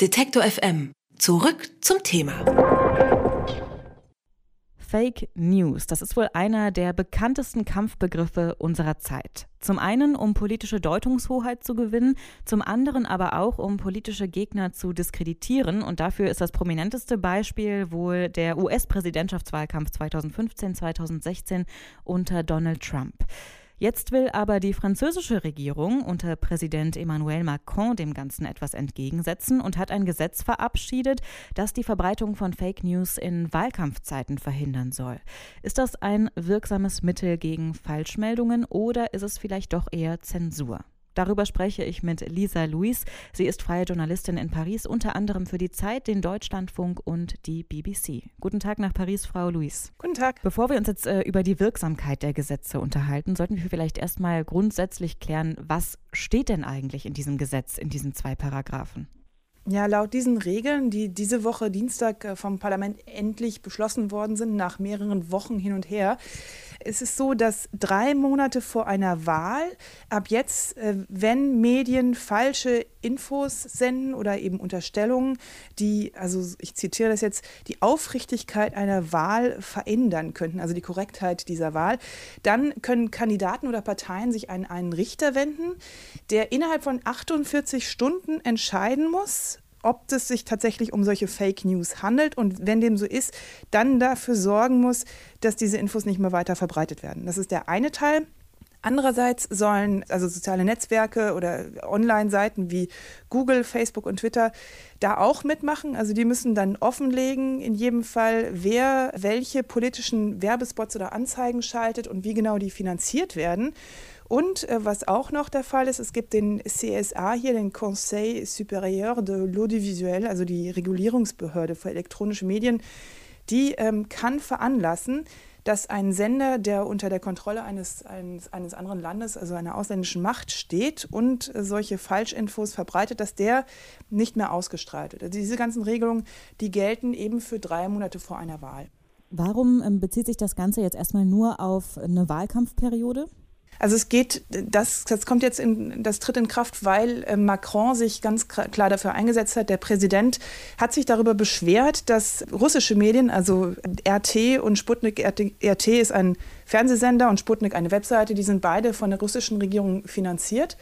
Detektor FM. Zurück zum Thema. Fake News, das ist wohl einer der bekanntesten Kampfbegriffe unserer Zeit. Zum einen, um politische Deutungshoheit zu gewinnen, zum anderen aber auch, um politische Gegner zu diskreditieren. Und dafür ist das prominenteste Beispiel wohl der US-Präsidentschaftswahlkampf 2015-2016 unter Donald Trump. Jetzt will aber die französische Regierung unter Präsident Emmanuel Macron dem Ganzen etwas entgegensetzen und hat ein Gesetz verabschiedet, das die Verbreitung von Fake News in Wahlkampfzeiten verhindern soll. Ist das ein wirksames Mittel gegen Falschmeldungen oder ist es vielleicht doch eher Zensur? Darüber spreche ich mit Lisa Louis. Sie ist freie Journalistin in Paris, unter anderem für die Zeit, den Deutschlandfunk und die BBC. Guten Tag nach Paris, Frau Louis. Guten Tag. Bevor wir uns jetzt äh, über die Wirksamkeit der Gesetze unterhalten, sollten wir vielleicht erstmal grundsätzlich klären, was steht denn eigentlich in diesem Gesetz, in diesen zwei Paragraphen? Ja, laut diesen Regeln, die diese Woche Dienstag äh, vom Parlament endlich beschlossen worden sind, nach mehreren Wochen hin und her, ist es so, dass drei Monate vor einer Wahl ab jetzt, äh, wenn Medien falsche Infos senden oder eben Unterstellungen, die, also ich zitiere das jetzt, die Aufrichtigkeit einer Wahl verändern könnten, also die Korrektheit dieser Wahl, dann können Kandidaten oder Parteien sich an einen Richter wenden, der innerhalb von 48 Stunden entscheiden muss, ob es sich tatsächlich um solche Fake News handelt und wenn dem so ist, dann dafür sorgen muss, dass diese Infos nicht mehr weiter verbreitet werden. Das ist der eine Teil. Andererseits sollen also soziale Netzwerke oder Online-Seiten wie Google, Facebook und Twitter da auch mitmachen. Also die müssen dann offenlegen, in jedem Fall, wer welche politischen Werbespots oder Anzeigen schaltet und wie genau die finanziert werden. Und äh, was auch noch der Fall ist, es gibt den CSA hier, den Conseil Supérieur de l'Audiovisuel, also die Regulierungsbehörde für elektronische Medien, die ähm, kann veranlassen, dass ein Sender, der unter der Kontrolle eines, eines, eines anderen Landes, also einer ausländischen Macht steht und äh, solche Falschinfos verbreitet, dass der nicht mehr ausgestrahlt wird. Also diese ganzen Regelungen, die gelten eben für drei Monate vor einer Wahl. Warum ähm, bezieht sich das Ganze jetzt erstmal nur auf eine Wahlkampfperiode? Also es geht, das, das kommt jetzt in, das tritt in Kraft, weil äh, Macron sich ganz klar dafür eingesetzt hat. Der Präsident hat sich darüber beschwert, dass russische Medien, also RT und Sputnik, RT, RT ist ein Fernsehsender und Sputnik eine Webseite, die sind beide von der russischen Regierung finanziert.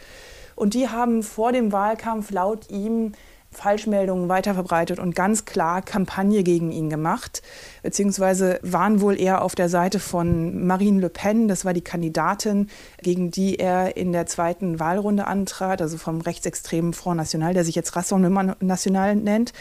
Und die haben vor dem Wahlkampf laut ihm Falschmeldungen weiterverbreitet und ganz klar Kampagne gegen ihn gemacht, beziehungsweise waren wohl eher auf der Seite von Marine Le Pen, das war die Kandidatin, gegen die er in der zweiten Wahlrunde antrat, also vom rechtsextremen Front National, der sich jetzt Rassemblement National nennt.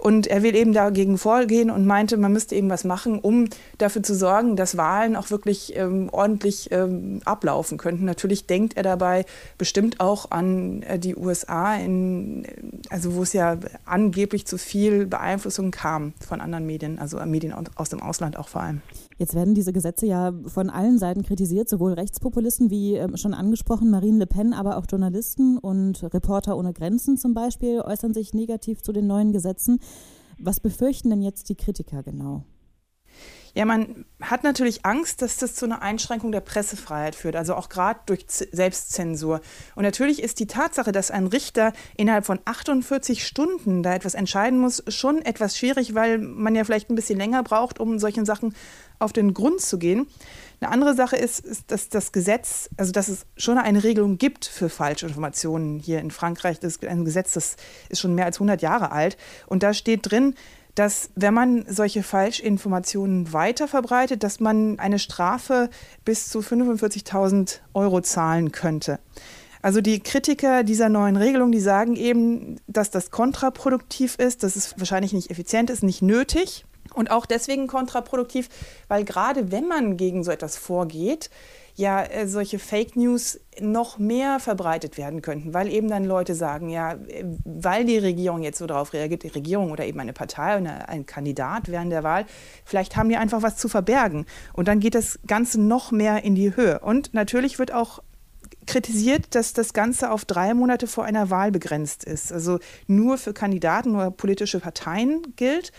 Und er will eben dagegen vorgehen und meinte, man müsste eben was machen, um dafür zu sorgen, dass Wahlen auch wirklich ähm, ordentlich ähm, ablaufen könnten. Natürlich denkt er dabei bestimmt auch an äh, die USA, in, also wo es ja angeblich zu viel Beeinflussung kam von anderen Medien, also Medien aus dem Ausland auch vor allem. Jetzt werden diese Gesetze ja von allen Seiten kritisiert, sowohl Rechtspopulisten wie äh, schon angesprochen Marine Le Pen, aber auch Journalisten und Reporter ohne Grenzen zum Beispiel äußern sich negativ zu den neuen Gesetzen. Was befürchten denn jetzt die Kritiker genau? Ja, man hat natürlich Angst, dass das zu einer Einschränkung der Pressefreiheit führt, also auch gerade durch Z Selbstzensur. Und natürlich ist die Tatsache, dass ein Richter innerhalb von 48 Stunden da etwas entscheiden muss, schon etwas schwierig, weil man ja vielleicht ein bisschen länger braucht, um solchen Sachen auf den Grund zu gehen. Eine andere Sache ist, ist, dass das Gesetz, also dass es schon eine Regelung gibt für Falschinformationen hier in Frankreich. Das ist ein Gesetz, das ist schon mehr als 100 Jahre alt. Und da steht drin, dass wenn man solche Falschinformationen weiter verbreitet, dass man eine Strafe bis zu 45.000 Euro zahlen könnte. Also die Kritiker dieser neuen Regelung, die sagen eben, dass das kontraproduktiv ist, dass es wahrscheinlich nicht effizient ist, nicht nötig. Und auch deswegen kontraproduktiv, weil gerade wenn man gegen so etwas vorgeht, ja äh, solche Fake News noch mehr verbreitet werden könnten, weil eben dann Leute sagen, ja, äh, weil die Regierung jetzt so darauf reagiert, die Regierung oder eben eine Partei oder ein Kandidat während der Wahl, vielleicht haben die einfach was zu verbergen. Und dann geht das Ganze noch mehr in die Höhe. Und natürlich wird auch kritisiert, dass das Ganze auf drei Monate vor einer Wahl begrenzt ist, also nur für Kandidaten oder politische Parteien gilt.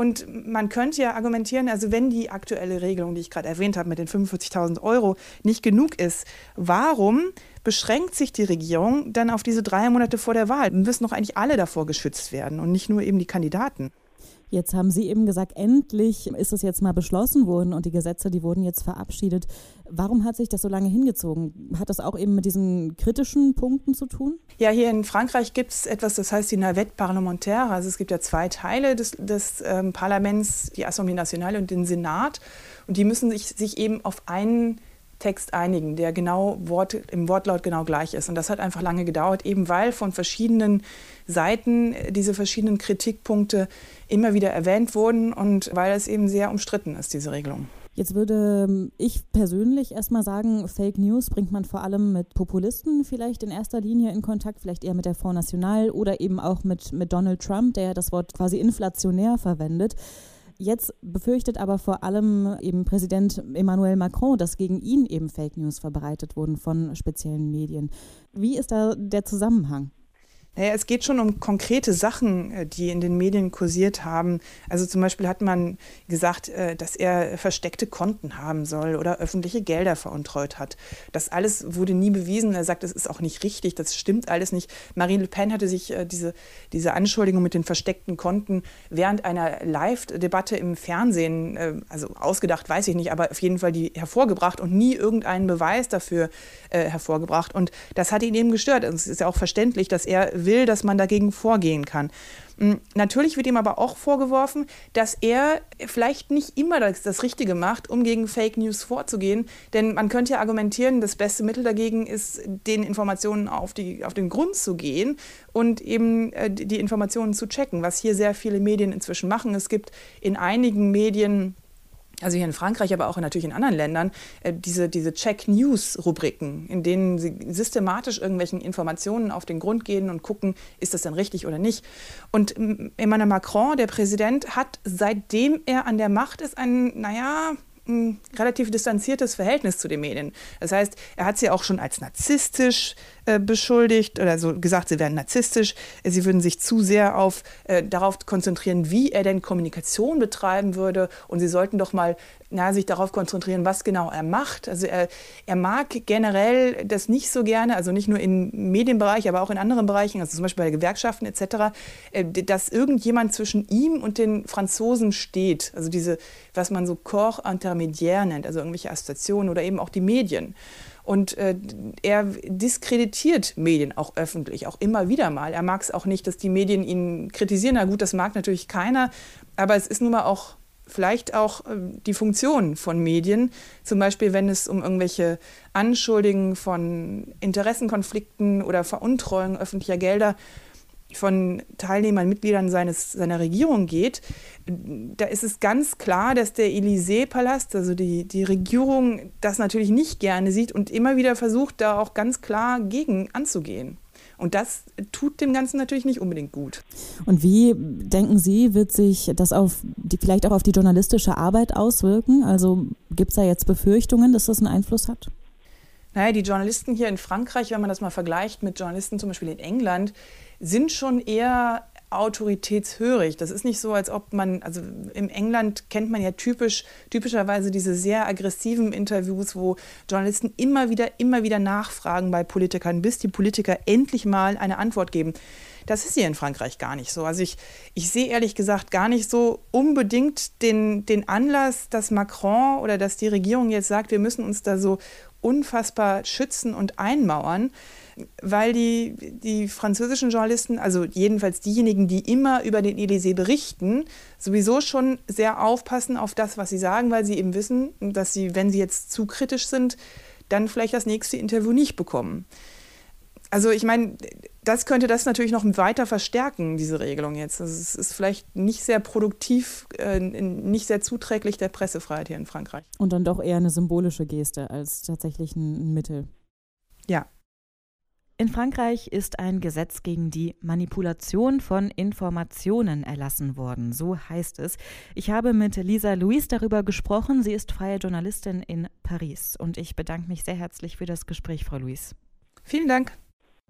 Und man könnte ja argumentieren, also wenn die aktuelle Regelung, die ich gerade erwähnt habe, mit den 45.000 Euro nicht genug ist, warum beschränkt sich die Regierung dann auf diese drei Monate vor der Wahl? Müssen doch eigentlich alle davor geschützt werden und nicht nur eben die Kandidaten. Jetzt haben Sie eben gesagt, endlich ist es jetzt mal beschlossen worden und die Gesetze, die wurden jetzt verabschiedet. Warum hat sich das so lange hingezogen? Hat das auch eben mit diesen kritischen Punkten zu tun? Ja, hier in Frankreich gibt es etwas, das heißt die Navette parlementaire. Also es gibt ja zwei Teile des, des ähm, Parlaments, die Assemblée nationale und den Senat. Und die müssen sich, sich eben auf einen Text einigen, der genau Wort, im Wortlaut genau gleich ist. Und das hat einfach lange gedauert, eben weil von verschiedenen Seiten diese verschiedenen Kritikpunkte immer wieder erwähnt wurden und weil es eben sehr umstritten ist, diese Regelung. Jetzt würde ähm, ich persönlich erstmal sagen, Fake News bringt man vor allem mit Populisten vielleicht in erster Linie in Kontakt, vielleicht eher mit der Front National oder eben auch mit, mit Donald Trump, der das Wort quasi inflationär verwendet. Jetzt befürchtet aber vor allem eben Präsident Emmanuel Macron, dass gegen ihn eben Fake News verbreitet wurden von speziellen Medien. Wie ist da der Zusammenhang? Naja, es geht schon um konkrete Sachen, äh, die in den Medien kursiert haben. Also zum Beispiel hat man gesagt, äh, dass er versteckte Konten haben soll oder öffentliche Gelder veruntreut hat. Das alles wurde nie bewiesen. Er sagt, das ist auch nicht richtig, das stimmt alles nicht. Marine Le Pen hatte sich äh, diese, diese Anschuldigung mit den versteckten Konten während einer Live-Debatte im Fernsehen, also ausgedacht, weiß ich nicht, aber auf jeden Fall die hervorgebracht und nie irgendeinen Beweis dafür hervorgebracht. Und das hat ihn eben gestört. Es ist ja auch verständlich, dass er will, dass man dagegen vorgehen kann. Mm, natürlich wird ihm aber auch vorgeworfen, dass er vielleicht nicht immer das, das, Richtige macht, um gegen Fake News vorzugehen. Denn man könnte ja argumentieren, das beste Mittel dagegen ist, den Informationen auf, die, auf den Grund zu gehen und eben äh, die Informationen zu checken, was hier sehr viele Medien inzwischen machen. Es gibt in einigen Medien also hier in Frankreich, aber auch natürlich in anderen Ländern, äh, diese, diese Check-News-Rubriken, in denen sie systematisch irgendwelchen Informationen auf den Grund gehen und gucken, ist das denn richtig oder nicht. Und Emmanuel Macron, der Präsident, hat seitdem er an der Macht ist, ein, naja, ein relativ distanziertes Verhältnis zu den Medien. Das heißt, er hat sie auch schon als narzisstisch äh, beschuldigt oder so gesagt, sie wären narzisstisch. Sie würden sich zu sehr auf, äh, darauf konzentrieren, wie er denn Kommunikation betreiben würde. Und sie sollten doch mal na, sich darauf konzentrieren, was genau er macht. Also er, er mag generell das nicht so gerne, also nicht nur im Medienbereich, aber auch in anderen Bereichen, also zum Beispiel bei Gewerkschaften etc., äh, dass irgendjemand zwischen ihm und den Franzosen steht. Also diese, was man so Corps intermédiaire nennt, also irgendwelche Assoziationen oder eben auch die Medien. Und äh, er diskreditiert Medien auch öffentlich, auch immer wieder mal. Er mag es auch nicht, dass die Medien ihn kritisieren. Na gut, das mag natürlich keiner, aber es ist nun mal auch vielleicht auch äh, die Funktion von Medien, zum Beispiel wenn es um irgendwelche Anschuldigungen von Interessenkonflikten oder Veruntreuung öffentlicher Gelder von Teilnehmern, Mitgliedern seines, seiner Regierung geht, da ist es ganz klar, dass der Élysée-Palast, also die, die Regierung, das natürlich nicht gerne sieht und immer wieder versucht, da auch ganz klar gegen anzugehen. Und das tut dem Ganzen natürlich nicht unbedingt gut. Und wie denken Sie, wird sich das auf die, vielleicht auch auf die journalistische Arbeit auswirken? Also gibt es da jetzt Befürchtungen, dass das einen Einfluss hat? Naja, die Journalisten hier in Frankreich, wenn man das mal vergleicht mit Journalisten zum Beispiel in England, sind schon eher autoritätshörig. Das ist nicht so, als ob man, also im England kennt man ja typisch, typischerweise diese sehr aggressiven Interviews, wo Journalisten immer wieder, immer wieder nachfragen bei Politikern, bis die Politiker endlich mal eine Antwort geben. Das ist hier in Frankreich gar nicht so. Also ich, ich sehe ehrlich gesagt gar nicht so unbedingt den, den Anlass, dass Macron oder dass die Regierung jetzt sagt, wir müssen uns da so unfassbar schützen und einmauern weil die, die französischen Journalisten, also jedenfalls diejenigen, die immer über den Élysée berichten, sowieso schon sehr aufpassen auf das, was sie sagen, weil sie eben wissen, dass sie, wenn sie jetzt zu kritisch sind, dann vielleicht das nächste Interview nicht bekommen. Also ich meine, das könnte das natürlich noch weiter verstärken, diese Regelung jetzt. Also es ist vielleicht nicht sehr produktiv, äh, nicht sehr zuträglich der Pressefreiheit hier in Frankreich. Und dann doch eher eine symbolische Geste als tatsächlich ein Mittel. Ja, in Frankreich ist ein Gesetz gegen die Manipulation von Informationen erlassen worden, so heißt es. Ich habe mit Lisa Louise darüber gesprochen. Sie ist freie Journalistin in Paris und ich bedanke mich sehr herzlich für das Gespräch, Frau Louise. Vielen Dank.